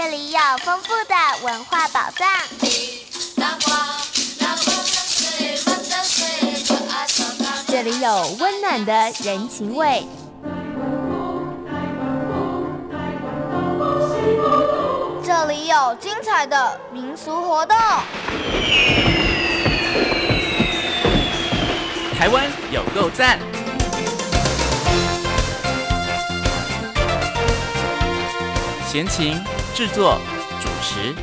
这里有丰富的文化宝藏，这里有温暖的人情味，这里有精彩的民俗活动。台湾有够赞！闲情制作主持。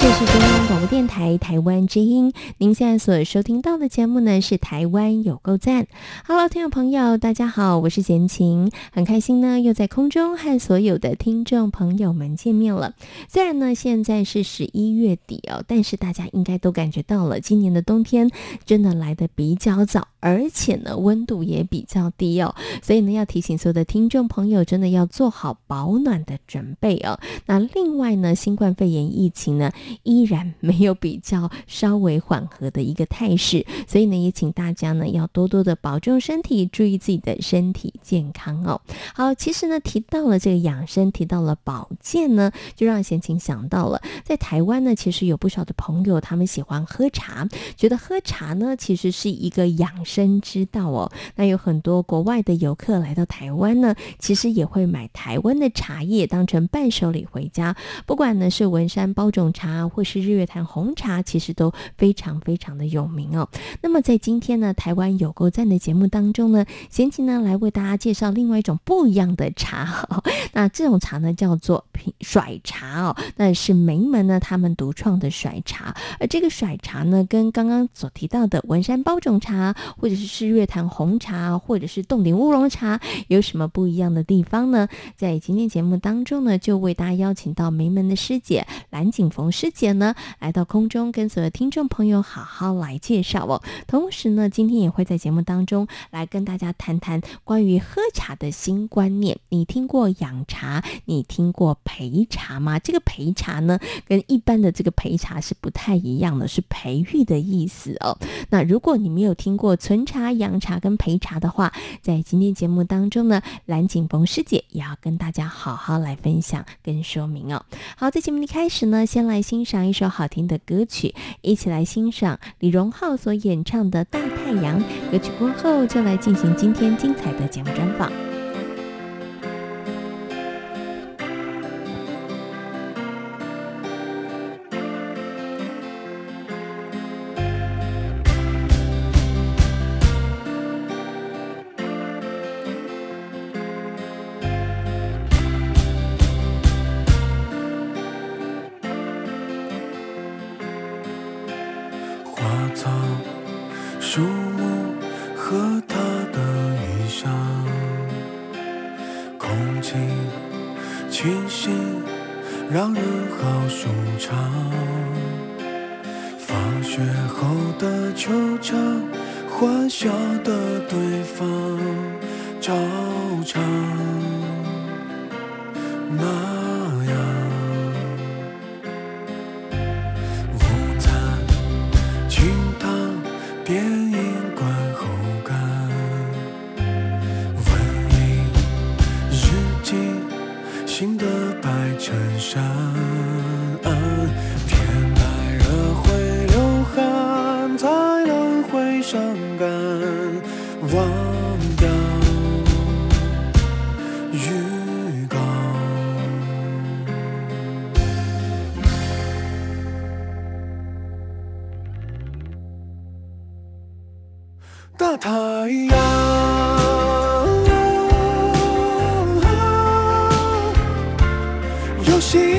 这是中央广播电台台湾之音，您现在所收听到的节目呢是《台湾有够赞》。Hello，听众朋友，大家好，我是闲情，很开心呢，又在空中和所有的听众朋友们见面了。虽然呢现在是十一月底哦，但是大家应该都感觉到了，今年的冬天真的来得比较早。而且呢，温度也比较低哦，所以呢，要提醒所有的听众朋友，真的要做好保暖的准备哦。那另外呢，新冠肺炎疫情呢，依然没有比较稍微缓和的一个态势，所以呢，也请大家呢，要多多的保重身体，注意自己的身体健康哦。好，其实呢，提到了这个养生，提到了保健呢，就让闲情想到了，在台湾呢，其实有不少的朋友，他们喜欢喝茶，觉得喝茶呢，其实是一个养。生之道哦，那有很多国外的游客来到台湾呢，其实也会买台湾的茶叶当成伴手礼回家。不管呢是文山包种茶，或是日月潭红茶，其实都非常非常的有名哦。那么在今天呢，台湾有够赞的节目当中呢，闲情呢来为大家介绍另外一种不一样的茶。那这种茶呢叫做甩茶哦，那是梅门呢他们独创的甩茶。而这个甩茶呢，跟刚刚所提到的文山包种茶。或者是日月潭红茶，或者是冻顶乌龙茶，有什么不一样的地方呢？在今天节目当中呢，就为大家邀请到梅门的师姐蓝景逢师姐呢，来到空中跟所有听众朋友好好来介绍哦。同时呢，今天也会在节目当中来跟大家谈谈关于喝茶的新观念。你听过养茶，你听过培茶吗？这个培茶呢，跟一般的这个培茶是不太一样的，是培育的意思哦。那如果你没有听过，存茶、养茶跟陪茶的话，在今天节目当中呢，蓝景逢师姐也要跟大家好好来分享跟说明哦。好，在节目的开始呢，先来欣赏一首好听的歌曲，一起来欣赏李荣浩所演唱的《大太阳》歌曲过后，就来进行今天精彩的节目专访。心。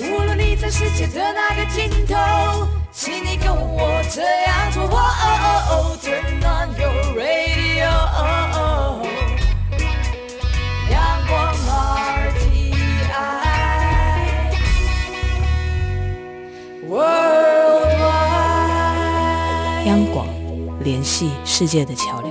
无论你在世界的哪个尽头，请你跟我这样做。Turn on your radio，阳光 RTI Worldwide，央广联系世界的桥梁。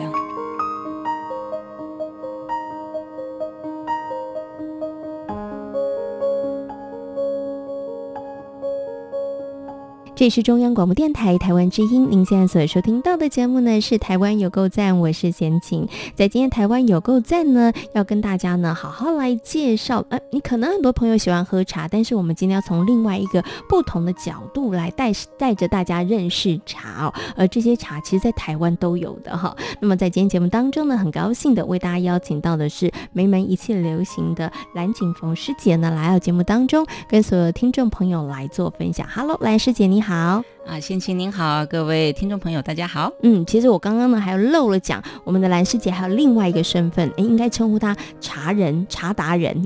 这里是中央广播电台台湾之音，您现在所收听到的节目呢是《台湾有够赞》，我是贤琴。在今天《台湾有够赞》呢，要跟大家呢好好来介绍。呃，你可能很多朋友喜欢喝茶，但是我们今天要从另外一个不同的角度来带带着大家认识茶哦。而这些茶其实，在台湾都有的哈。那么在今天节目当中呢，很高兴的为大家邀请到的是梅门一切流行的蓝景冯师姐呢，来到节目当中，跟所有听众朋友来做分享。Hello，蓝师姐你好。好。啊，先请您好，各位听众朋友，大家好。嗯，其实我刚刚呢还有漏了讲，我们的兰师姐还有另外一个身份，哎，应该称呼她茶人、茶达人。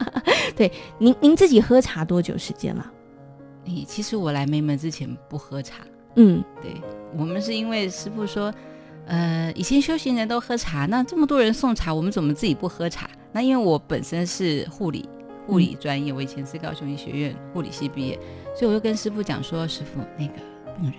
对，您您自己喝茶多久时间了？诶，其实我来梅门之前不喝茶。嗯，对，我们是因为师傅说，呃，以前修行人都喝茶，那这么多人送茶，我们怎么自己不喝茶？那因为我本身是护理护理专业，嗯、我以前是高雄医学院护理系毕业。所以我就跟师傅讲说，师傅，那个病人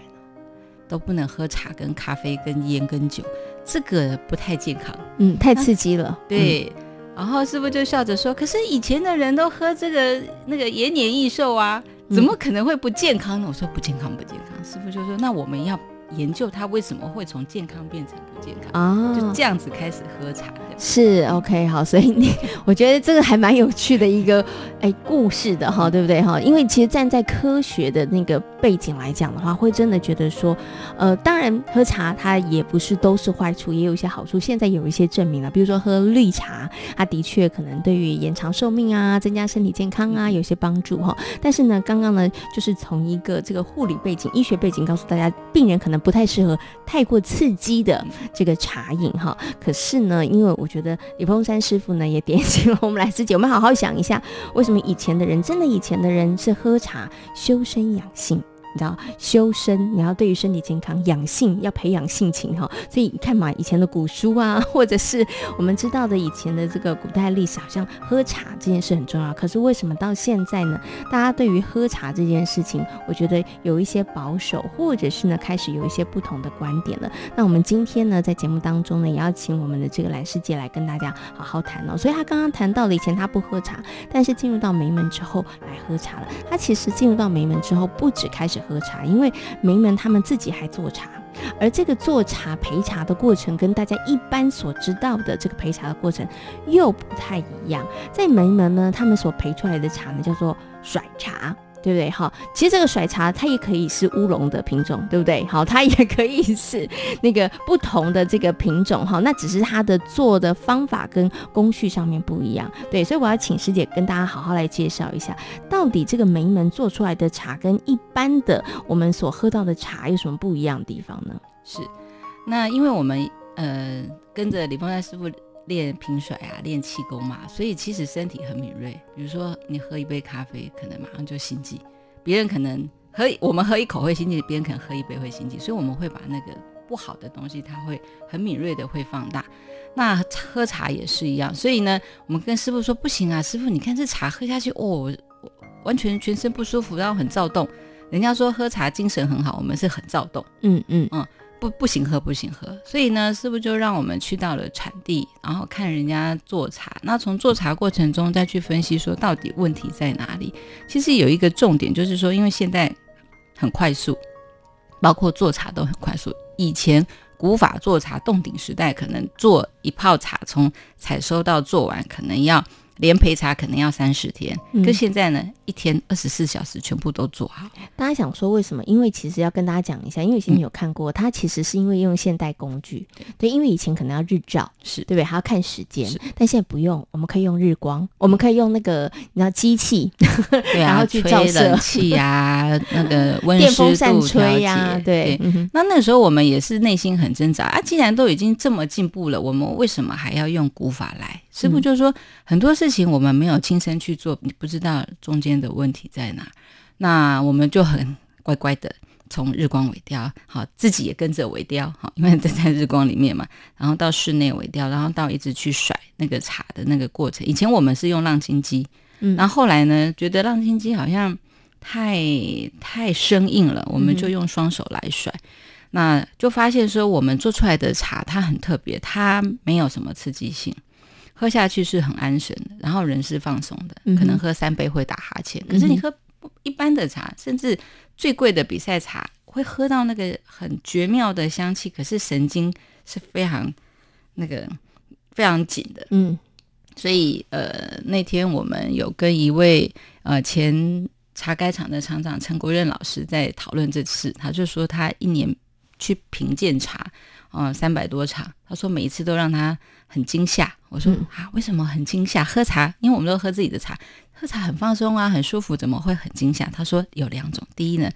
都不能喝茶、跟咖啡、跟烟、跟酒，这个不太健康，嗯，太刺激了。对，嗯、然后师傅就笑着说：“可是以前的人都喝这个那个延年益寿啊，怎么可能会不健康呢？”我说：“不健康，不健康。”师傅就说：“那我们要。”研究它为什么会从健康变成不健康啊？就这样子开始喝茶，是 OK 好，所以你我觉得这个还蛮有趣的一个哎故事的哈，对不对哈？因为其实站在科学的那个背景来讲的话，会真的觉得说，呃，当然喝茶它也不是都是坏处，也有一些好处。现在有一些证明了，比如说喝绿茶，它的确可能对于延长寿命啊、增加身体健康啊有些帮助哈。但是呢，刚刚呢就是从一个这个护理背景、医学背景告诉大家，病人可能。不太适合太过刺激的这个茶饮哈，可是呢，因为我觉得李峰山师傅呢也点醒了我们来师姐，我们好好想一下，为什么以前的人真的以前的人是喝茶修身养性。你知道修身，你要对于身体健康、养性要培养性情哈。所以你看嘛，以前的古书啊，或者是我们知道的以前的这个古代历史，好像喝茶这件事很重要。可是为什么到现在呢？大家对于喝茶这件事情，我觉得有一些保守，或者是呢开始有一些不同的观点了。那我们今天呢，在节目当中呢，也要请我们的这个兰师姐来跟大家好好谈哦。所以他刚刚谈到了以前他不喝茶，但是进入到梅门之后来喝茶了。他其实进入到梅门之后，不止开始。喝茶，因为梅门他们自己还做茶，而这个做茶陪茶的过程跟大家一般所知道的这个陪茶的过程又不太一样。在梅门呢，他们所陪出来的茶呢，叫做甩茶。对不对？好，其实这个甩茶它也可以是乌龙的品种，对不对？好，它也可以是那个不同的这个品种，哈，那只是它的做的方法跟工序上面不一样，对，所以我要请师姐跟大家好好来介绍一下，到底这个梅门做出来的茶跟一般的我们所喝到的茶有什么不一样的地方呢？是，那因为我们呃跟着李凤山师傅。练平甩啊，练气功嘛，所以其实身体很敏锐。比如说你喝一杯咖啡，可能马上就心悸；别人可能喝我们喝一口会心悸，别人可能喝一杯会心悸。所以我们会把那个不好的东西，它会很敏锐的会放大。那喝茶也是一样。所以呢，我们跟师傅说不行啊，师傅你看这茶喝下去，哦，完全全身不舒服，然后很躁动。人家说喝茶精神很好，我们是很躁动。嗯嗯嗯。不不行喝不行喝，所以呢，师傅就让我们去到了产地，然后看人家做茶。那从做茶过程中再去分析，说到底问题在哪里？其实有一个重点，就是说，因为现在很快速，包括做茶都很快速。以前古法做茶，洞顶时代，可能做一泡茶，从采收到做完，可能要。连焙茶可能要三十天，可、嗯、现在呢，一天二十四小时全部都做好。大家想说为什么？因为其实要跟大家讲一下，因为以前有看过，嗯、它其实是因为用现代工具，对，因为以前可能要日照，是对不对？还要看时间，但现在不用，我们可以用日光，我们可以用那个你知道机器，对啊、然后去照射冷气呀，那个温电风扇吹呀、啊，对。那那时候我们也是内心很挣扎啊，既然都已经这么进步了，我们为什么还要用古法来？师傅就是说，很多事情我们没有亲身去做，你不知道中间的问题在哪。那我们就很乖乖的从日光尾雕，好，自己也跟着尾雕，好，因为在在日光里面嘛。然后到室内尾雕，然后到一直去甩那个茶的那个过程。以前我们是用浪琴机，嗯，然后后来呢，觉得浪琴机好像太太生硬了，我们就用双手来甩。嗯那就发现说，我们做出来的茶它很特别，它没有什么刺激性，喝下去是很安神的，然后人是放松的，可能喝三杯会打哈欠。可是你喝一般的茶，甚至最贵的比赛茶，会喝到那个很绝妙的香气，可是神经是非常那个非常紧的。嗯，所以呃，那天我们有跟一位呃前茶改厂的厂长陈国任老师在讨论这次，他就说他一年。去评鉴茶，嗯，三百多场。他说每一次都让他很惊吓。我说、嗯、啊，为什么很惊吓？喝茶，因为我们都喝自己的茶，喝茶很放松啊，很舒服，怎么会很惊吓？他说有两种，第一呢，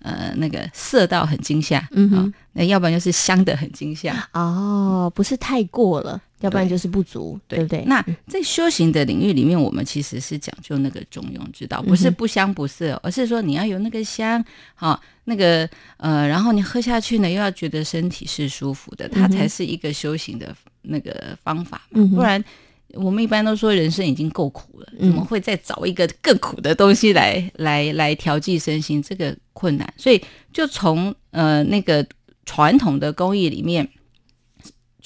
呃，那个涩到很惊吓，嗯哼，那、哦、要不然就是香的很惊吓。哦，不是太过了。要不然就是不足，对，对不对？那在修行的领域里面，我们其实是讲究那个中庸之道，不是不香不涩，而是说你要有那个香，好、哦，那个呃，然后你喝下去呢，又要觉得身体是舒服的，它才是一个修行的那个方法嘛。嗯、不然，我们一般都说人生已经够苦了，怎么会再找一个更苦的东西来来来调剂身心？这个困难，所以就从呃那个传统的工艺里面。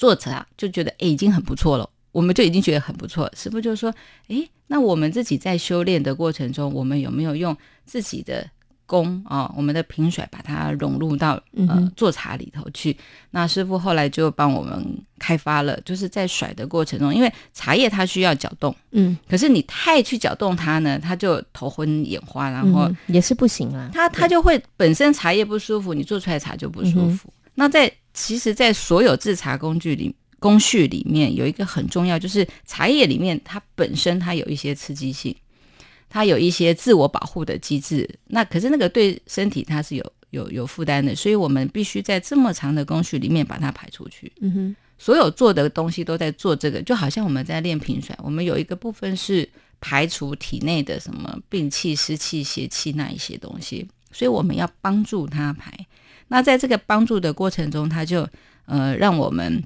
做茶就觉得诶，已经很不错了，我们就已经觉得很不错了。师傅就说，诶，那我们自己在修炼的过程中，我们有没有用自己的功啊、哦，我们的平甩把它融入到呃做茶里头去？那师傅后来就帮我们开发了，就是在甩的过程中，因为茶叶它需要搅动，嗯，可是你太去搅动它呢，它就头昏眼花，然后、嗯、也是不行啊，它它就会本身茶叶不舒服，你做出来茶就不舒服。嗯、那在其实，在所有制茶工具里工序里面，有一个很重要，就是茶叶里面它本身它有一些刺激性，它有一些自我保护的机制。那可是那个对身体它是有有有负担的，所以我们必须在这么长的工序里面把它排出去。嗯哼，所有做的东西都在做这个，就好像我们在练平甩，我们有一个部分是排除体内的什么病气、湿气、邪气那一些东西，所以我们要帮助它排。那在这个帮助的过程中，他就呃让我们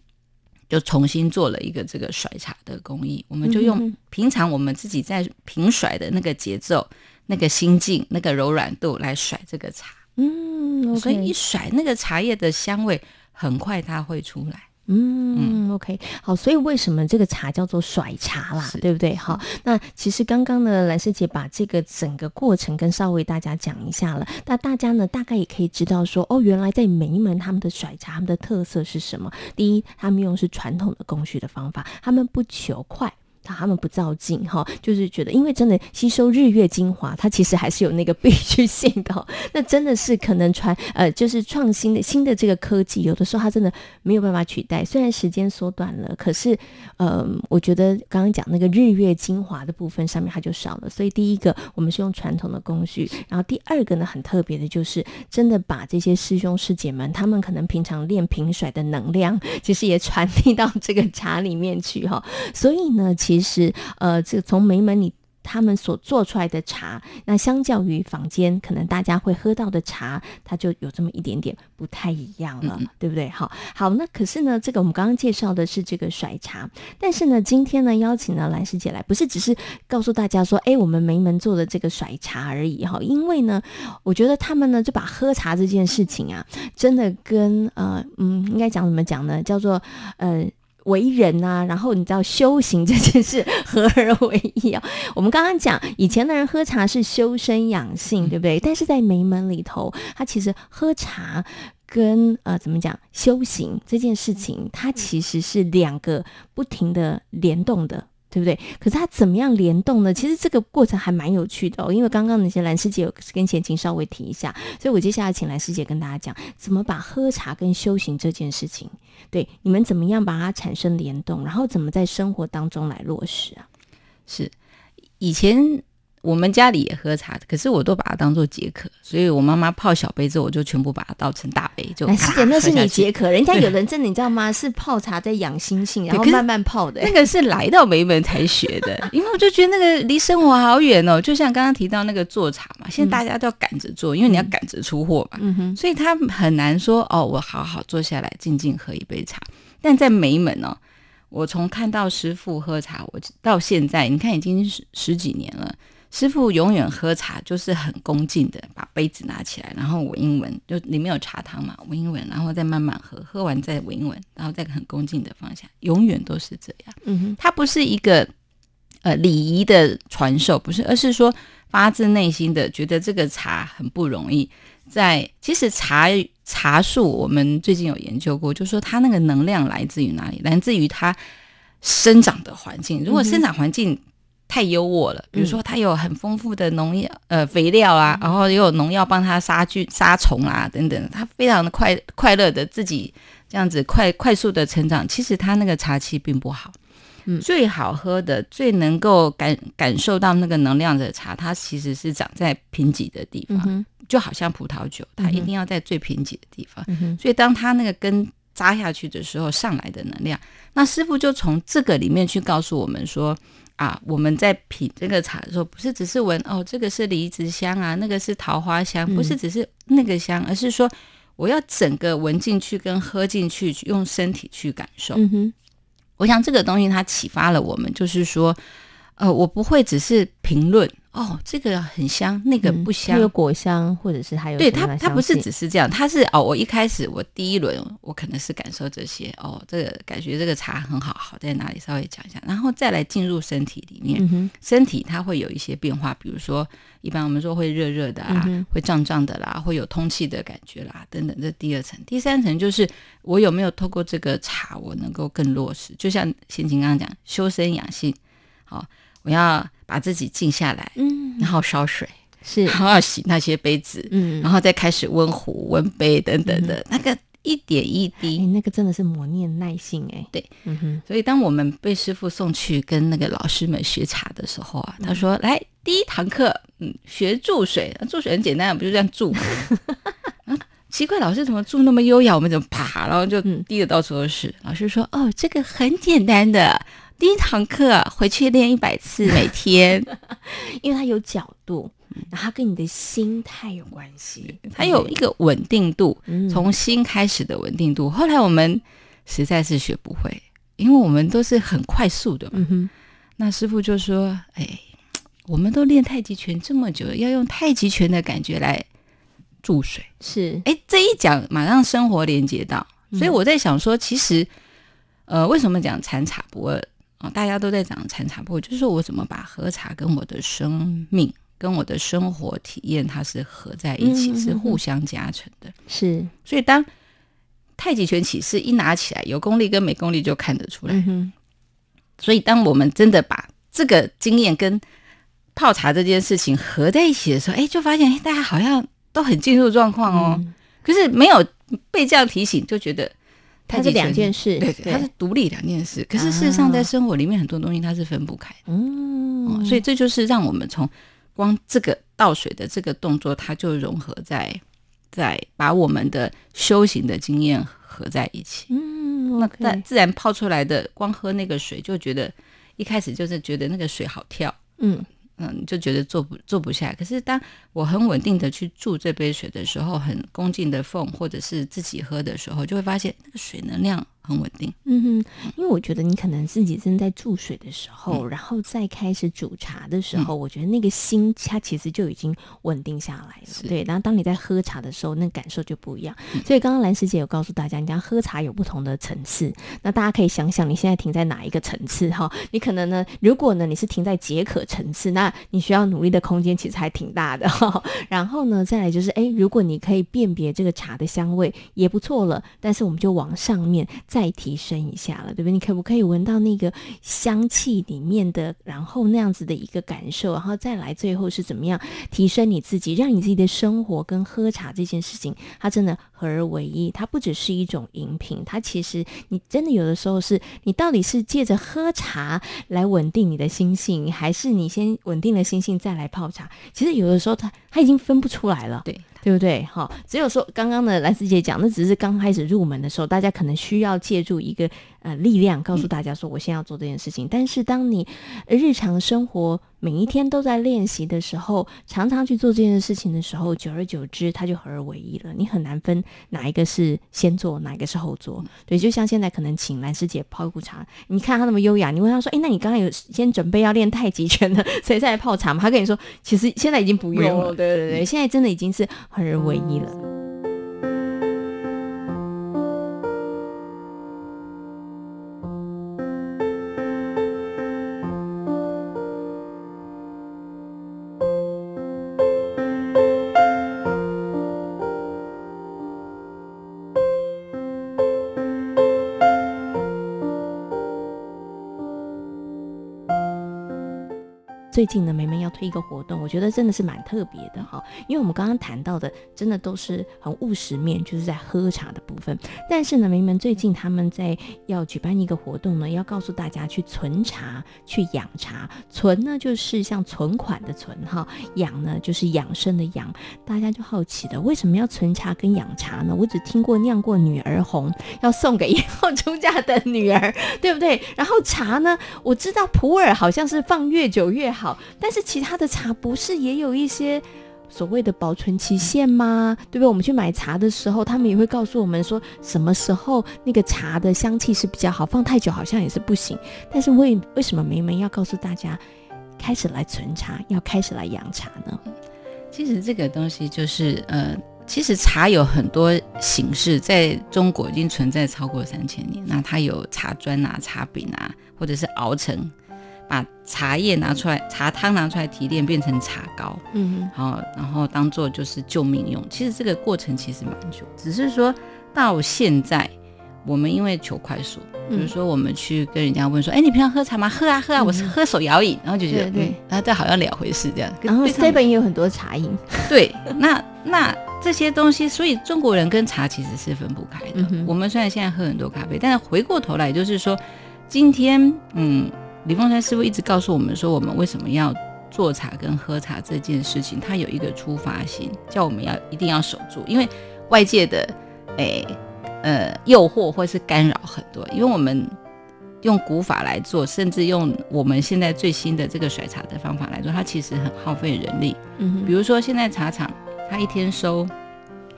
就重新做了一个这个甩茶的工艺，我们就用平常我们自己在平甩的那个节奏、那个心境、那个柔软度来甩这个茶。嗯，所以一甩那个茶叶的香味，很快它会出来。嗯，OK，好，所以为什么这个茶叫做甩茶啦，对不对？好，那其实刚刚呢，兰师姐把这个整个过程跟稍微大家讲一下了，那大家呢大概也可以知道说，哦，原来在梅门他们的甩茶，他们的特色是什么？第一，他们用是传统的工序的方法，他们不求快。他们不照镜哈，就是觉得，因为真的吸收日月精华，它其实还是有那个必须性的。那真的是可能传呃，就是创新的新的这个科技，有的时候它真的没有办法取代。虽然时间缩短了，可是呃，我觉得刚刚讲那个日月精华的部分上面它就少了。所以第一个，我们是用传统的工序，然后第二个呢，很特别的就是真的把这些师兄师姐们他们可能平常练平甩的能量，其实也传递到这个茶里面去哈。所以呢，其其实，呃，这个从梅门里他们所做出来的茶，那相较于坊间可能大家会喝到的茶，它就有这么一点点不太一样了，嗯、对不对？好，好，那可是呢，这个我们刚刚介绍的是这个甩茶，但是呢，今天呢邀请了兰师姐来，不是只是告诉大家说，哎，我们梅门做的这个甩茶而已哈，因为呢，我觉得他们呢就把喝茶这件事情啊，真的跟呃嗯，应该讲怎么讲呢？叫做呃。为人啊，然后你知道修行这件事 合而为一啊。我们刚刚讲以前的人喝茶是修身养性，对不对？但是在梅门里头，他其实喝茶跟呃怎么讲修行这件事情，它其实是两个不停的联动的。对不对？可是它怎么样联动呢？其实这个过程还蛮有趣的哦。因为刚刚那些兰师姐有跟前情稍微提一下，所以我接下来请兰师姐跟大家讲，怎么把喝茶跟修行这件事情，对你们怎么样把它产生联动，然后怎么在生活当中来落实啊？是以前。我们家里也喝茶，可是我都把它当做解渴，所以我妈妈泡小杯之后，我就全部把它倒成大杯。就，是的，那是你解渴，人家有人真的你知道吗？是泡茶在养心性，然后慢慢泡的。那个是来到梅门才学的，因为我就觉得那个离生活好远哦。就像刚刚提到那个做茶嘛，现在大家都要赶着做，因为你要赶着出货嘛，嗯哼，所以他很难说哦，我好好坐下来静静喝一杯茶。但在梅门哦，我从看到师傅喝茶，我到现在你看已经十十几年了。师傅永远喝茶就是很恭敬的，把杯子拿起来，然后闻一闻，就里面有茶汤嘛，闻一闻，然后再慢慢喝，喝完再闻一闻，然后再很恭敬的放下，永远都是这样。嗯哼，它不是一个呃礼仪的传授，不是，而是说发自内心的觉得这个茶很不容易。在其实茶茶树，我们最近有研究过，就是说它那个能量来自于哪里？来自于它生长的环境。如果生长环境，太优渥了，比如说它有很丰富的农药、呃肥料啊，然后又有农药帮它杀菌、杀虫啊等等，它非常的快快乐的自己这样子快快速的成长，其实它那个茶气并不好。嗯，最好喝的、最能够感感受到那个能量的茶，它其实是长在贫瘠的地方，嗯、就好像葡萄酒，它一定要在最贫瘠的地方。嗯、所以当它那个根扎下去的时候，上来的能量，那师傅就从这个里面去告诉我们说。啊，我们在品这个茶的时候，不是只是闻哦，这个是梨子香啊，那个是桃花香，不是只是那个香，嗯、而是说我要整个闻进去跟喝进去，用身体去感受。嗯哼，我想这个东西它启发了我们，就是说，呃，我不会只是评论。哦，这个很香，那个不香，嗯、有果香，或者是还有对它，它不是只是这样，它是哦，我一开始我第一轮我可能是感受这些哦，这个感觉这个茶很好，好在哪里稍微讲一下，然后再来进入身体里面，嗯、身体它会有一些变化，比如说一般我们说会热热的啊，嗯、会胀胀的啦，会有通气的感觉啦，等等，这第二层，第三层就是我有没有透过这个茶，我能够更落实，就像先琴刚刚讲，修身养性，好。我要把自己静下来，嗯，然后烧水，是，然后要洗那些杯子，嗯，然后再开始温壶、温杯等等的，嗯、那个一点一滴，欸、那个真的是磨练耐性哎，对，嗯哼，所以当我们被师傅送去跟那个老师们学茶的时候啊，他说：“嗯、来，第一堂课，嗯，学注水，注水很简单，不就这样注吗？啊，奇怪，老师怎么注那么优雅？我们怎么啪，然后就滴的到处都是。嗯、老师说：哦，这个很简单的。”第一堂课回去练一百次，每天，因为它有角度，然后它跟你的心态有关系，它有一个稳定度，从心开始的稳定度。后来我们实在是学不会，因为我们都是很快速的嘛。那师傅就说：“哎，我们都练太极拳这么久了，要用太极拳的感觉来注水。”是，哎，这一讲马上生活连接到，所以我在想说，其实，呃，为什么讲禅茶不二？大家都在讲禅茶，不过就是说我怎么把喝茶跟我的生命、跟我的生活体验，它是合在一起，嗯、是互相加成的。是，所以当太极拳起势一拿起来，有功力跟没功力就看得出来。嗯、所以当我们真的把这个经验跟泡茶这件事情合在一起的时候，哎，就发现哎，大家好像都很进入状况哦。嗯、可是没有被这样提醒，就觉得。它是两件事，它是独立两件事。可是事实上，在生活里面很多东西它是分不开的。嗯、哦，所以这就是让我们从光这个倒水的这个动作，它就融合在在把我们的修行的经验合在一起。嗯那自然泡出来的，光喝那个水就觉得一开始就是觉得那个水好跳。嗯。嗯，就觉得坐不坐不下。可是当我很稳定的去注这杯水的时候，很恭敬的奉，或者是自己喝的时候，就会发现那个水能量很稳定。嗯哼，因为我觉得你可能自己正在注水的时候，嗯、然后再开始煮茶的时候，嗯、我觉得那个心它其实就已经稳定下来了。对，然后当你在喝茶的时候，那感受就不一样。嗯、所以刚刚兰师姐有告诉大家，你讲喝茶有不同的层次，那大家可以想想你现在停在哪一个层次哈？你可能呢，如果呢你是停在解渴层次，那你需要努力的空间其实还挺大的哈。然后呢，再来就是，哎，如果你可以辨别这个茶的香味也不错了，但是我们就往上面再提升一下了，对不对？你可不可以闻到那个香气里面的，然后那样子的一个感受，然后再来最后是怎么样提升你自己，让你自己的生活跟喝茶这件事情，它真的合而为一。它不只是一种饮品，它其实你真的有的时候是你到底是借着喝茶来稳定你的心性，还是你先稳定了心。性再来泡茶，其实有的时候它它已经分不出来了，对对不对？好，只有说刚刚的兰师姐讲，那只是刚开始入门的时候，大家可能需要借助一个呃力量，告诉大家说我现在要做这件事情。嗯、但是当你日常生活，每一天都在练习的时候，常常去做这件事情的时候，久而久之，它就合而为一了。你很难分哪一个是先做，哪一个是后做。嗯、对，就像现在可能请兰师姐泡一壶茶，你看她那么优雅，你问她说：“哎，那你刚刚有先准备要练太极拳的，所以再来泡茶吗？”她跟你说：“其实现在已经不用了。”对对对，现在真的已经是合而为一了。最近的美眉推一个活动，我觉得真的是蛮特别的哈。因为我们刚刚谈到的，真的都是很务实面，就是在喝茶的部分。但是呢，明明最近他们在要举办一个活动呢，要告诉大家去存茶、去养茶。存呢，就是像存款的存哈；养呢，就是养生的养。大家就好奇的，为什么要存茶跟养茶呢？我只听过酿过女儿红，要送给 以后出嫁的女儿，对不对？然后茶呢，我知道普洱好像是放越久越好，但是其他的茶不是也有一些所谓的保存期限吗？对不对？我们去买茶的时候，他们也会告诉我们说，什么时候那个茶的香气是比较好，放太久好像也是不行。但是为为什么梅梅要告诉大家，开始来存茶，要开始来养茶呢？其实这个东西就是呃。其实茶有很多形式，在中国已经存在超过三千年。那它有茶砖啊、茶饼啊，或者是熬成，把茶叶拿出来、茶汤拿出来提炼变成茶膏，嗯，好，然后当做就是救命用。其实这个过程其实蛮久，只是说到现在，我们因为求快速，比如说我们去跟人家问说，哎、嗯，你平常喝茶吗？喝啊喝啊，我是喝手摇饮，然后就觉得对，对，然后这好像两回事这样。然后 seven 也有很多茶饮，对，那那。这些东西，所以中国人跟茶其实是分不开的。嗯、我们虽然现在喝很多咖啡，但是回过头来就是说，今天，嗯，李凤山师傅一直告诉我们说，我们为什么要做茶跟喝茶这件事情，他有一个出发心，叫我们要一定要守住，因为外界的，诶，呃，诱惑或是干扰很多。因为我们用古法来做，甚至用我们现在最新的这个甩茶的方法来做，它其实很耗费人力。嗯，比如说现在茶厂。它一天收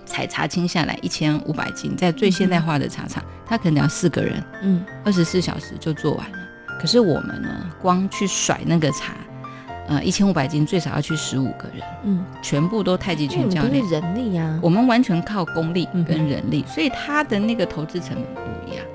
采茶青下来一千五百斤，在最现代化的茶厂，它可能要四个人，嗯，二十四小时就做完了。可是我们呢，光去甩那个茶，呃，一千五百斤最少要去十五个人，嗯，全部都太极拳教练，人力呀、啊，我们完全靠功力跟人力，嗯、所以他的那个投资成本不一样。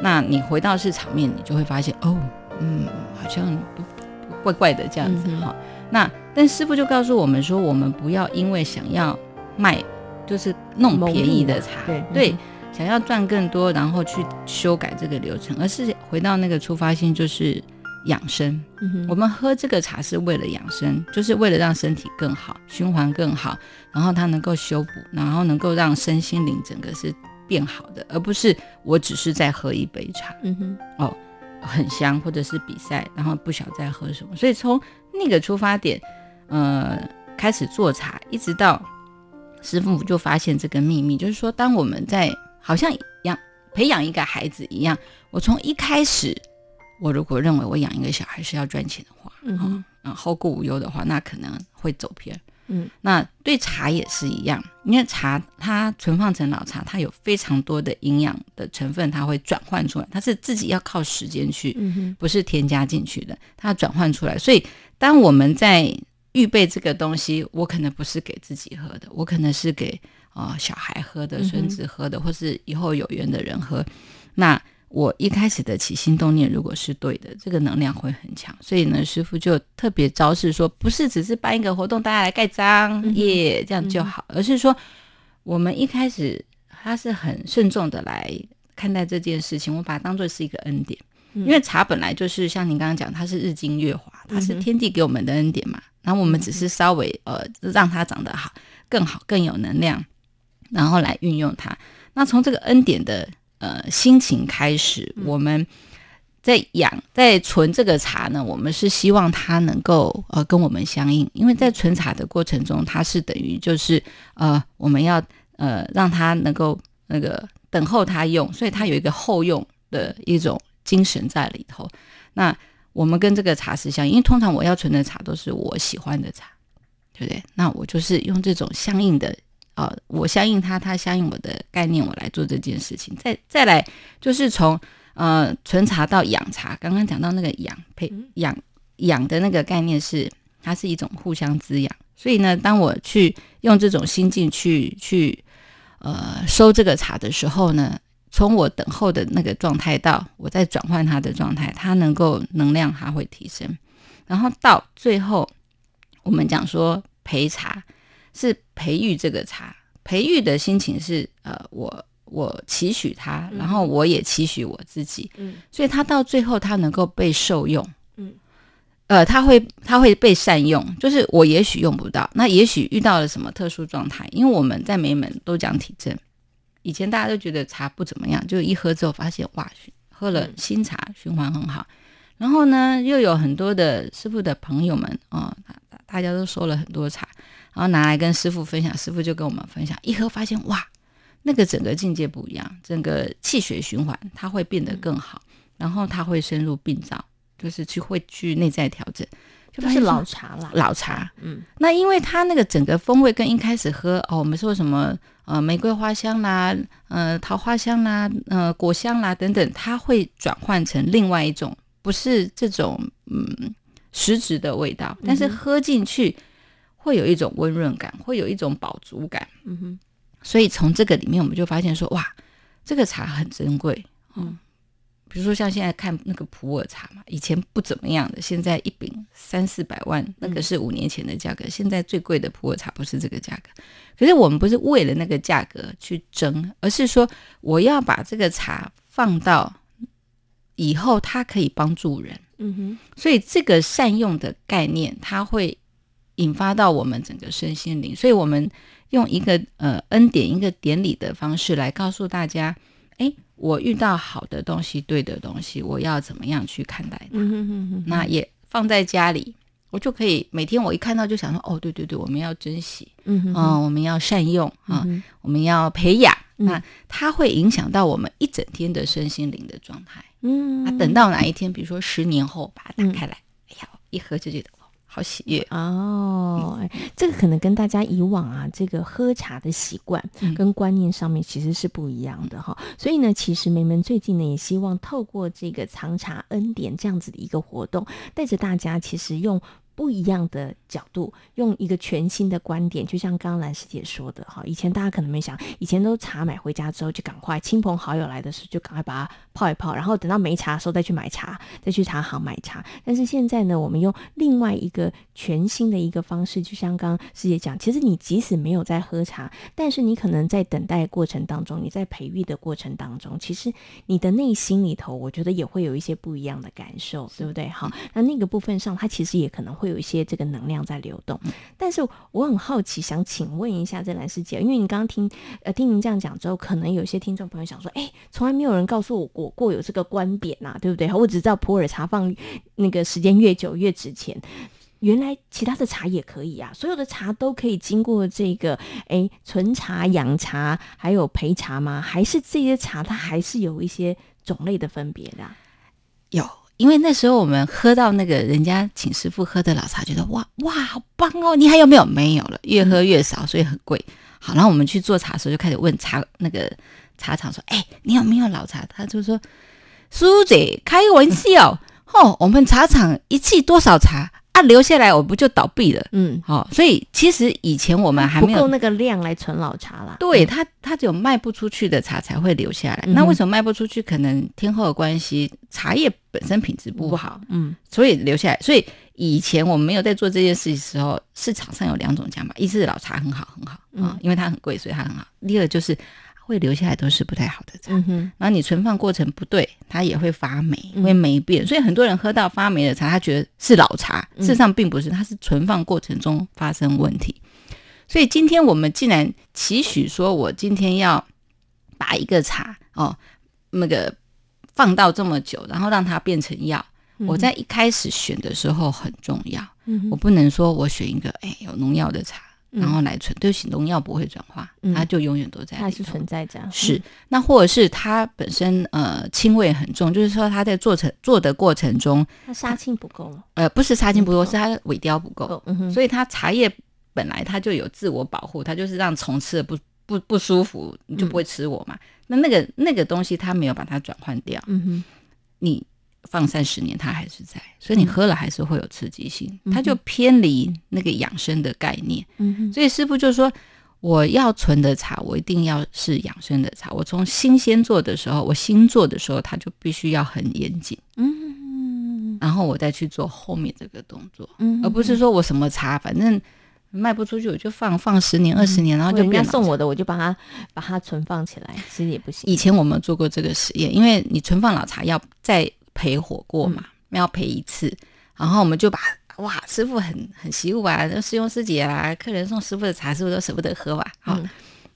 那你回到市场面，你就会发现，哦，嗯，好像不怪怪的这样子哈。嗯那但师傅就告诉我们说，我们不要因为想要卖，就是弄便宜的茶，对，对嗯、想要赚更多，然后去修改这个流程，而是回到那个出发心，就是养生。嗯、我们喝这个茶是为了养生，就是为了让身体更好，循环更好，然后它能够修补，然后能够让身心灵整个是变好的，而不是我只是在喝一杯茶。嗯哼，哦。很香，或者是比赛，然后不晓得在喝什么，所以从那个出发点，呃，开始做茶，一直到师傅就发现这个秘密，就是说，当我们在好像养培养一个孩子一样，我从一开始，我如果认为我养一个小孩是要赚钱的话，嗯，嗯，后顾无忧的话，那可能会走偏。嗯，那对茶也是一样，因为茶它存放成老茶，它有非常多的营养的成分，它会转换出来，它是自己要靠时间去，不是添加进去的，它转换出来。所以当我们在预备这个东西，我可能不是给自己喝的，我可能是给啊、呃、小孩喝的、孙子喝的，或是以后有缘的人喝。那我一开始的起心动念，如果是对的，这个能量会很强。所以呢，师傅就特别昭示说，不是只是办一个活动，大家来盖章耶、嗯 yeah, 这样就好，而是说，我们一开始他是很慎重的来看待这件事情，我把它当做是一个恩典，因为茶本来就是像您刚刚讲，它是日精月华，它是天地给我们的恩典嘛，然后我们只是稍微呃让它长得好、更好、更有能量，然后来运用它。那从这个恩典的。呃，心情开始，我们在养，在存这个茶呢。我们是希望它能够呃跟我们相应，因为在存茶的过程中，它是等于就是呃我们要呃让它能够那个等候它用，所以它有一个后用的一种精神在里头。那我们跟这个茶是相应，因为通常我要存的茶都是我喜欢的茶，对不对？那我就是用这种相应的。啊、呃，我相应他，他相应我的概念，我来做这件事情。再再来，就是从呃存茶到养茶。刚刚讲到那个养培养养的那个概念是，它是一种互相滋养。所以呢，当我去用这种心境去去呃收这个茶的时候呢，从我等候的那个状态到我在转换它的状态，它能够能量它会提升，然后到最后我们讲说陪茶。是培育这个茶，培育的心情是呃，我我期许他，然后我也期许我自己，嗯，所以他到最后他能够被受用，嗯，呃，他会他会被善用，就是我也许用不到，那也许遇到了什么特殊状态，因为我们在美门都讲体证，以前大家都觉得茶不怎么样，就一喝之后发现哇，喝了新茶循环很好，然后呢，又有很多的师傅的朋友们啊、哦，大家都收了很多茶，然后拿来跟师傅分享，师傅就跟我们分享，一喝发现哇，那个整个境界不一样，整个气血循环它会变得更好，然后它会深入病灶。就是去会去内在调整，就是老茶啦，老茶。嗯，那因为它那个整个风味跟一开始喝哦，我们说什么呃玫瑰花香啦，呃桃花香啦，呃果香啦等等，它会转换成另外一种，不是这种嗯实质的味道，但是喝进去会有一种温润感，会有一种饱足感。嗯哼，所以从这个里面我们就发现说，哇，这个茶很珍贵。嗯。比如说像现在看那个普洱茶嘛，以前不怎么样的，现在一饼三四百万，那个是五年前的价格。嗯、现在最贵的普洱茶不是这个价格，可是我们不是为了那个价格去争，而是说我要把这个茶放到以后，它可以帮助人。嗯哼，所以这个善用的概念，它会引发到我们整个身心灵。所以我们用一个呃恩典一个典礼的方式来告诉大家，哎。我遇到好的东西，对的东西，我要怎么样去看待它？嗯、哼哼哼，那也放在家里，我就可以每天我一看到就想说，哦，对对对，我们要珍惜，嗯哼哼、呃，我们要善用啊、呃，我们要培养。嗯、那它会影响到我们一整天的身心灵的状态。嗯，那等到哪一天，比如说十年后把它打开来，嗯、哎呀，一喝就觉得。好喜悦哦！这个可能跟大家以往啊，这个喝茶的习惯跟观念上面其实是不一样的哈。嗯、所以呢，其实梅门最近呢也希望透过这个藏茶恩典这样子的一个活动，带着大家其实用。不一样的角度，用一个全新的观点，就像刚刚兰师姐说的哈，以前大家可能没想，以前都茶买回家之后就赶快亲朋好友来的时候就赶快把它泡一泡，然后等到没茶的时候再去买茶，再去茶行买茶。但是现在呢，我们用另外一个全新的一个方式，就像刚刚师姐讲，其实你即使没有在喝茶，但是你可能在等待过程当中，你在培育的过程当中，其实你的内心里头，我觉得也会有一些不一样的感受，对不对？好，那那个部分上，它其实也可能会。会有一些这个能量在流动，但是我很好奇，想请问一下这兰师姐，因为你刚刚听呃听您这样讲之后，可能有些听众朋友想说，哎，从来没有人告诉我过过有这个观点呐、啊，对不对？我只知道普洱茶放那个时间越久越值钱，原来其他的茶也可以啊，所有的茶都可以经过这个哎纯茶、养茶还有焙茶吗？还是这些茶它还是有一些种类的分别的、啊？有。因为那时候我们喝到那个人家请师傅喝的老茶，觉得哇哇好棒哦！你还有没有？没有了，越喝越少，所以很贵。好，然后我们去做茶的时候，就开始问茶那个茶厂说：“哎，你有没有老茶？”他就说：“苏姐开玩笑，哦，我们茶厂一季多少茶？”他、啊、留下来，我不就倒闭了？嗯，好、哦，所以其实以前我们还没有不够那个量来存老茶啦。对，它它只有卖不出去的茶才会留下来。嗯、那为什么卖不出去？可能天后的关系，茶叶本身品质不好，嗯，所以留下来。所以以前我们没有在做这件事的时候，市场上有两种讲法：一是老茶很好很好啊、嗯哦，因为它很贵，所以它很好；第二就是。会留下来都是不太好的茶，然后你存放过程不对，它也会发霉，会霉变。嗯、所以很多人喝到发霉的茶，他觉得是老茶，事实上并不是，它是存放过程中发生问题。所以今天我们既然期许说，我今天要把一个茶哦，那个放到这么久，然后让它变成药，我在一开始选的时候很重要，嗯、我不能说我选一个哎有农药的茶。然后来存，对，农药不会转化，它就永远都在，它是存在这样。是，那或者是它本身呃青味很重，就是说它在做成做的过程中，它杀青不够了。呃，不是杀青不够，是它的萎凋不够。所以它茶叶本来它就有自我保护，它就是让虫吃了不不不舒服，你就不会吃我嘛。那那个那个东西它没有把它转换掉。嗯哼。你。放三十年，它还是在，所以你喝了还是会有刺激性，它就偏离那个养生的概念。所以师傅就说，我要存的茶，我一定要是养生的茶。我从新鲜做的时候，我新做的时候，它就必须要很严谨。嗯哼，然后我再去做后面这个动作，嗯，而不是说我什么茶反正卖不出去，我就放放十年二十年，然后就别人送我的，我就把它把它存放起来，其实也不行。以前我们做过这个实验，因为你存放老茶要在。焙火过嘛，要陪一次，然后我们就把哇，师傅很很习武啊，师兄师姐啊，客人送师傅的茶，师傅都舍不得喝吧？好、嗯，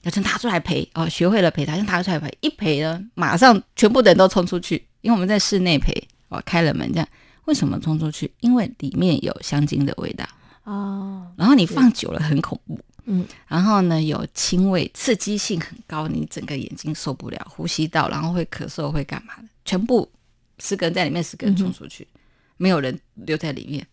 要就拿出来陪哦，学会了陪他，就拿出来陪，一陪呢，马上全部的人都冲出去，因为我们在室内陪哦，开了门这样。为什么冲出去？因为里面有香精的味道哦，然后你放久了很恐怖，嗯，然后呢有轻微，刺激性很高，你整个眼睛受不了，呼吸道，然后会咳嗽，会干嘛的？全部十个人在里面，十个人冲出去，嗯、没有人留在里面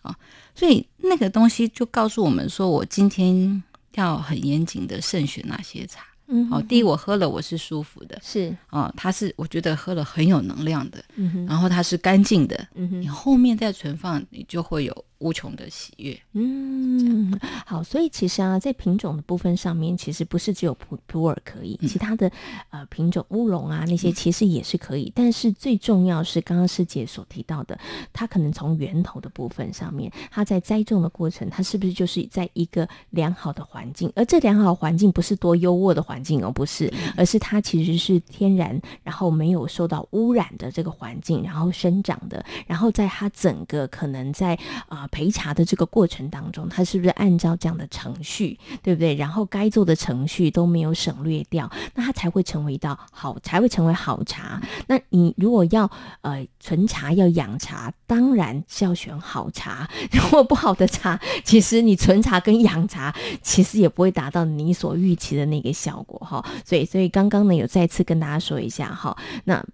啊、哦，所以那个东西就告诉我们说，我今天要很严谨的慎选那些茶。嗯，好，第一，我喝了我是舒服的，是。哦，它是我觉得喝了很有能量的，嗯哼，然后它是干净的，你后面再存放，你就会有。无穷的喜悦，嗯，好，所以其实啊，在品种的部分上面，其实不是只有普普洱可以，嗯、其他的呃品种乌龙啊那些其实也是可以，嗯、但是最重要是刚刚师姐所提到的，它可能从源头的部分上面，它在栽种的过程，它是不是就是在一个良好的环境？而这良好环境不是多优渥的环境哦，不是，而是它其实是天然，然后没有受到污染的这个环环境，然后生长的，然后在它整个可能在啊。呃焙茶的这个过程当中，它是不是按照这样的程序，对不对？然后该做的程序都没有省略掉，那它才会成为一道好，才会成为好茶。那你如果要呃存茶要养茶，当然是要选好茶。如果不好的茶，其实你存茶跟养茶，其实也不会达到你所预期的那个效果哈。所以，所以刚刚呢，有再次跟大家说一下哈，那。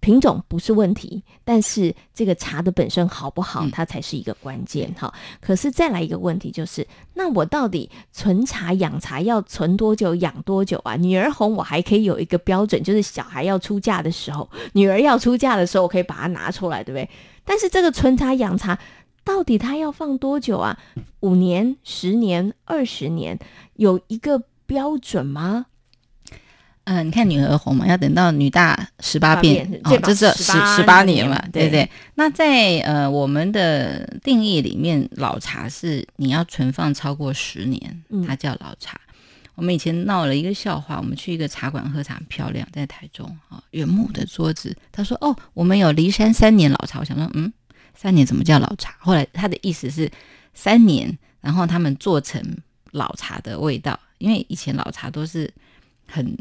品种不是问题，但是这个茶的本身好不好，它才是一个关键哈。嗯、可是再来一个问题就是，那我到底存茶养茶要存多久，养多久啊？女儿红我还可以有一个标准，就是小孩要出嫁的时候，女儿要出嫁的时候，我可以把它拿出来，对不对？但是这个存茶养茶到底它要放多久啊？五年、十年、二十年，有一个标准吗？嗯、呃，你看女儿红嘛，要等到女大十八变，变哦，这是十十八年嘛，对不对，那在呃我们的定义里面，老茶是你要存放超过十年，它叫老茶。嗯、我们以前闹了一个笑话，我们去一个茶馆喝茶，很漂亮，在台中啊，原木的桌子。他说：“哦，我们有骊山三年老茶。”我想说：“嗯，三年怎么叫老茶？”后来他的意思是三年，然后他们做成老茶的味道，因为以前老茶都是。很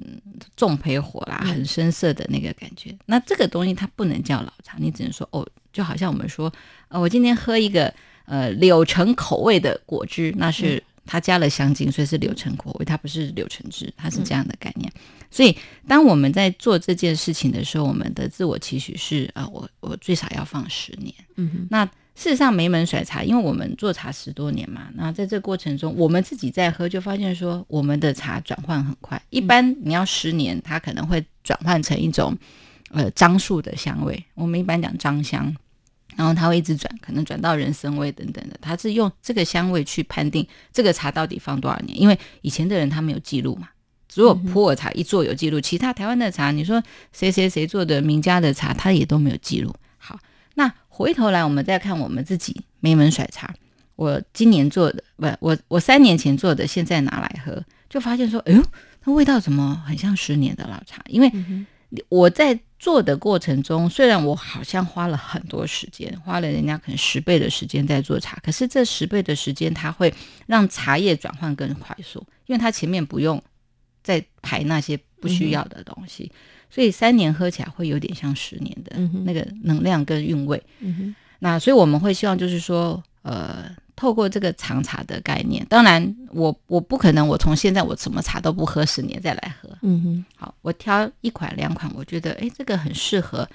重焙火啦，很深色的那个感觉。嗯、那这个东西它不能叫老茶，你只能说哦，就好像我们说，呃，我今天喝一个呃柳橙口味的果汁，那是它加了香精，所以是柳橙口味，它不是柳橙汁，它是这样的概念。嗯、所以当我们在做这件事情的时候，我们的自我期许是啊、呃，我我最少要放十年。嗯哼，那。事实上，梅门甩茶，因为我们做茶十多年嘛，那在这过程中，我们自己在喝，就发现说，我们的茶转换很快。一般你要十年，它可能会转换成一种呃樟树的香味，我们一般讲樟香，然后它会一直转，可能转到人参味等等的。它是用这个香味去判定这个茶到底放多少年，因为以前的人他没有记录嘛，只有普洱茶一做有记录，其他台湾的茶，你说谁谁谁做的名家的茶，他也都没有记录。好那回头来，我们再看我们自己梅门甩茶。我今年做的，不，我我三年前做的，现在拿来喝，就发现说，哎呦，那味道怎么很像十年的老茶？因为我在做的过程中，虽然我好像花了很多时间，花了人家可能十倍的时间在做茶，可是这十倍的时间，它会让茶叶转换更快速，因为它前面不用再排那些不需要的东西。所以三年喝起来会有点像十年的那个能量跟韵味。嗯，那所以我们会希望就是说，呃，透过这个长茶的概念，当然我我不可能我从现在我什么茶都不喝十年再来喝。嗯哼，好，我挑一款两款，我觉得哎，这个很适合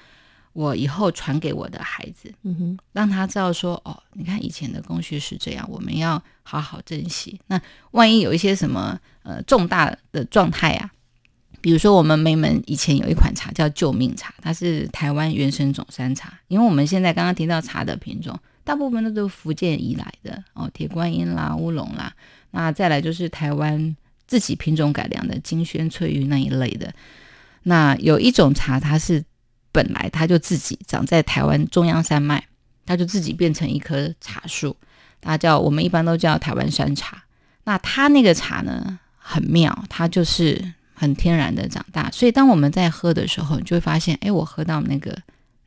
我以后传给我的孩子。嗯哼，让他知道说，哦，你看以前的工序是这样，我们要好好珍惜。那万一有一些什么呃重大的状态啊。比如说，我们梅门以前有一款茶叫救命茶，它是台湾原生种山茶。因为我们现在刚刚提到茶的品种，大部分都是福建移来的哦，铁观音啦、乌龙啦，那再来就是台湾自己品种改良的金萱、翠玉那一类的。那有一种茶，它是本来它就自己长在台湾中央山脉，它就自己变成一棵茶树，它叫我们一般都叫台湾山茶。那它那个茶呢，很妙，它就是。很天然的长大，所以当我们在喝的时候，你就会发现，哎，我喝到那个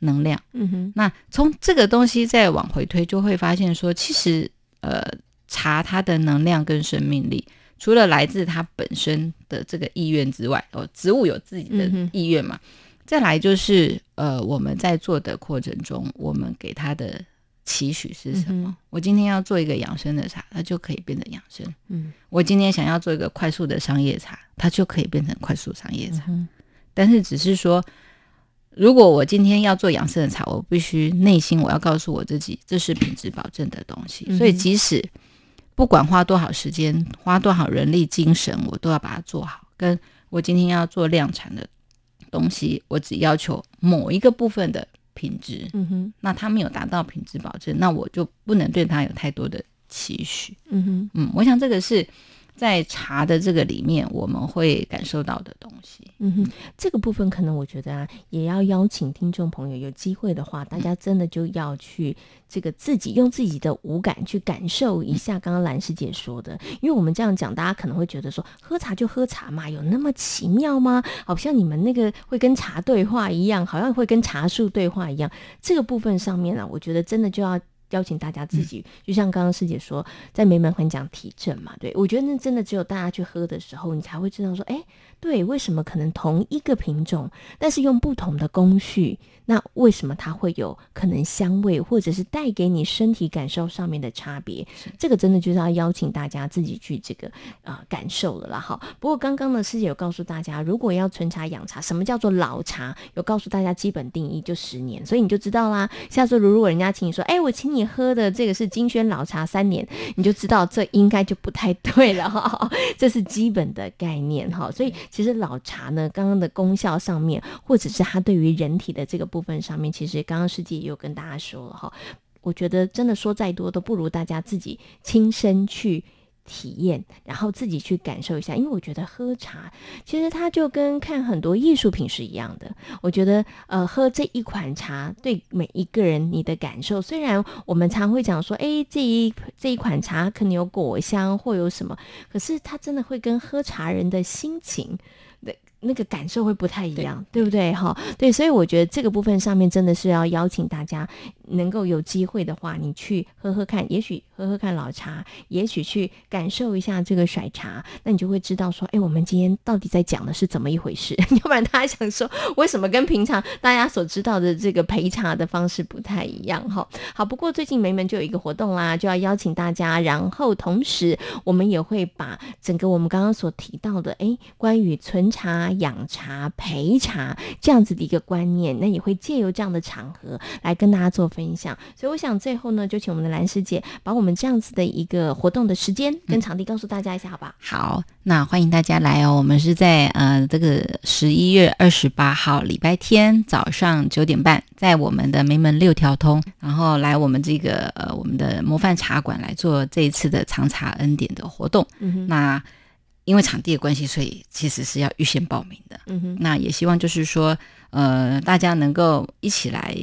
能量。嗯哼，那从这个东西再往回推，就会发现说，其实呃，茶它的能量跟生命力，除了来自它本身的这个意愿之外，哦，植物有自己的意愿嘛，嗯、再来就是呃，我们在做的过程中，我们给它的期许是什么？嗯、我今天要做一个养生的茶，它就可以变成养生。嗯，我今天想要做一个快速的商业茶，它就可以变成快速商业茶。嗯、但是只是说。如果我今天要做养生的茶，我必须内心我要告诉我自己，这是品质保证的东西。所以即使不管花多少时间、花多少人力、精神，我都要把它做好。跟我今天要做量产的东西，我只要求某一个部分的品质，嗯哼，那他没有达到品质保证，那我就不能对他有太多的期许，嗯哼，嗯，我想这个是。在茶的这个里面，我们会感受到的东西，嗯哼，这个部分可能我觉得啊，也要邀请听众朋友有机会的话，大家真的就要去这个自己用自己的五感去感受一下刚刚兰师姐说的，因为我们这样讲，大家可能会觉得说，喝茶就喝茶嘛，有那么奇妙吗？好像你们那个会跟茶对话一样，好像会跟茶树对话一样，这个部分上面啊，我觉得真的就要。邀请大家自己，就像刚刚师姐说，在梅门很讲体证嘛，对，我觉得那真的只有大家去喝的时候，你才会知道说，哎，对，为什么可能同一个品种，但是用不同的工序，那为什么它会有可能香味，或者是带给你身体感受上面的差别？这个真的就是要邀请大家自己去这个啊、呃、感受了啦。好，不过刚刚呢师姐有告诉大家，如果要存茶养茶，什么叫做老茶？有告诉大家基本定义就十年，所以你就知道啦。下次如果人家请你说，哎，我请你。你喝的这个是金萱老茶三年，你就知道这应该就不太对了哈。这是基本的概念哈。所以其实老茶呢，刚刚的功效上面，或者是它对于人体的这个部分上面，其实刚刚师姐也有跟大家说了哈。我觉得真的说再多都不如大家自己亲身去。体验，然后自己去感受一下，因为我觉得喝茶其实它就跟看很多艺术品是一样的。我觉得，呃，喝这一款茶对每一个人你的感受，虽然我们常会讲说，哎，这一这一款茶可能有果香或有什么，可是它真的会跟喝茶人的心情的那个感受会不太一样，对，对不对？哈，对，所以我觉得这个部分上面真的是要邀请大家。能够有机会的话，你去喝喝看，也许喝喝看老茶，也许去感受一下这个甩茶，那你就会知道说，哎，我们今天到底在讲的是怎么一回事？要不然大家想说，为什么跟平常大家所知道的这个陪茶的方式不太一样？哈，好，不过最近梅门就有一个活动啦，就要邀请大家，然后同时我们也会把整个我们刚刚所提到的，哎，关于存茶、养茶、陪茶这样子的一个观念，那也会借由这样的场合来跟大家做。分享，所以我想最后呢，就请我们的兰师姐把我们这样子的一个活动的时间跟场地告诉大家一下，好不好？好，那欢迎大家来哦。我们是在呃这个十一月二十八号礼拜天早上九点半，在我们的梅门六条通，然后来我们这个呃我们的模范茶馆来做这一次的长茶恩典的活动。嗯哼，那因为场地的关系，所以其实是要预先报名的。嗯哼，那也希望就是说。呃，大家能够一起来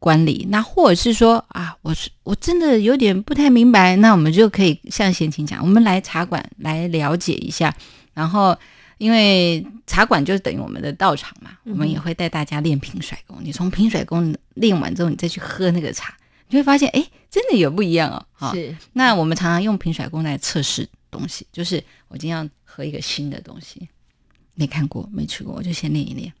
观礼，那或者是说啊，我是我真的有点不太明白，那我们就可以像贤琴讲，我们来茶馆来了解一下。然后，因为茶馆就等于我们的道场嘛，我们也会带大家练平甩功。你从平甩功练完之后，你再去喝那个茶，你会发现，哎，真的有不一样哦。是。那我们常常用平甩功来测试东西，就是我今天要喝一个新的东西，没看过、没吃过，我就先练一练。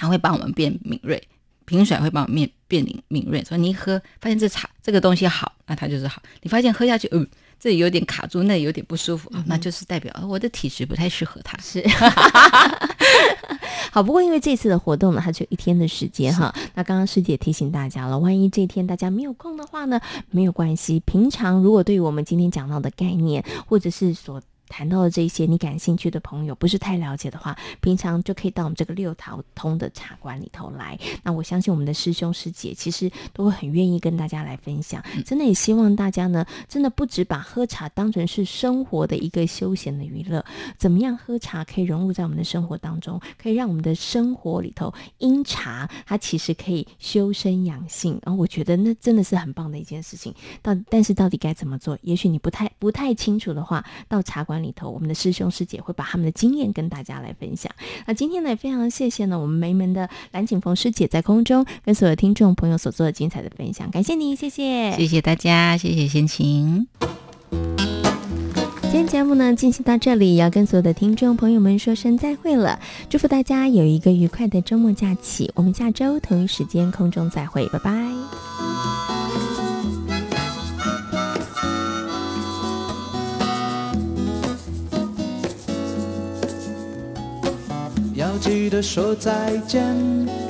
它会帮我们变敏锐，平甩会帮我们变变敏敏锐。所以你一喝，发现这茶这个东西好，那它就是好。你发现喝下去，嗯，这里有点卡住，那里有点不舒服，嗯、那就是代表我的体质不太适合它。是，好。不过因为这次的活动呢，它只有一天的时间哈。那刚刚师姐提醒大家了，万一这一天大家没有空的话呢，没有关系。平常如果对于我们今天讲到的概念，或者是所谈到的这些你感兴趣的朋友，不是太了解的话，平常就可以到我们这个六条通的茶馆里头来。那我相信我们的师兄师姐其实都会很愿意跟大家来分享。真的也希望大家呢，真的不只把喝茶当成是生活的一个休闲的娱乐，怎么样喝茶可以融入在我们的生活当中，可以让我们的生活里头因茶它其实可以修身养性。然后我觉得那真的是很棒的一件事情。到但是到底该怎么做？也许你不太不太清楚的话，到茶馆。段里头，我们的师兄师姐会把他们的经验跟大家来分享。那今天呢，也非常谢谢呢，我们梅门的蓝景峰师姐在空中跟所有听众朋友所做的精彩的分享，感谢你，谢谢，谢谢大家，谢谢先晴。今天节目呢进行到这里，要跟所有的听众朋友们说声再会了，祝福大家有一个愉快的周末假期。我们下周同一时间空中再会，拜拜。要记得说再见。